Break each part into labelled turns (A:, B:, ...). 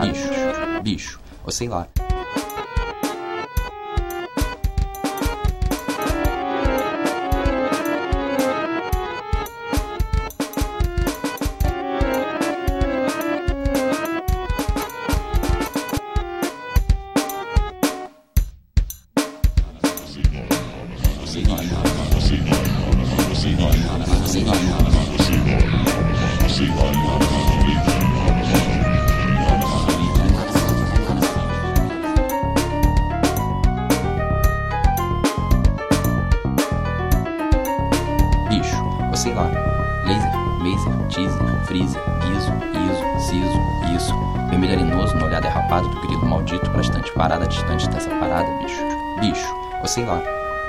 A: bicho, bicho, ou sei lá. Bicho, sei lá, laser, maser, teaser, freezer, guiso, iso, siso, isso, vermelho arenoso no olhar derrapado do grilo maldito pra estante parada distante dessa parada, bicho, bicho, sei lá,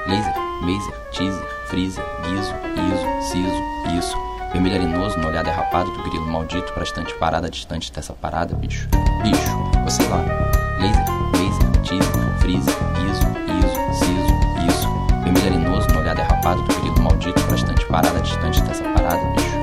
A: laser, maser, teaser, freezer, guiso, iso, siso, isso, vermelho arenoso no olhar derrapado do grilo maldito pra estante parada distante dessa parada, bicho, bicho, sei lá, laser, maser, teaser, freezer, guiso, iso, siso, isso, vermelho arenoso no olhar derrapado do grilo maldito pra estante parada distante dessa parada, bicho.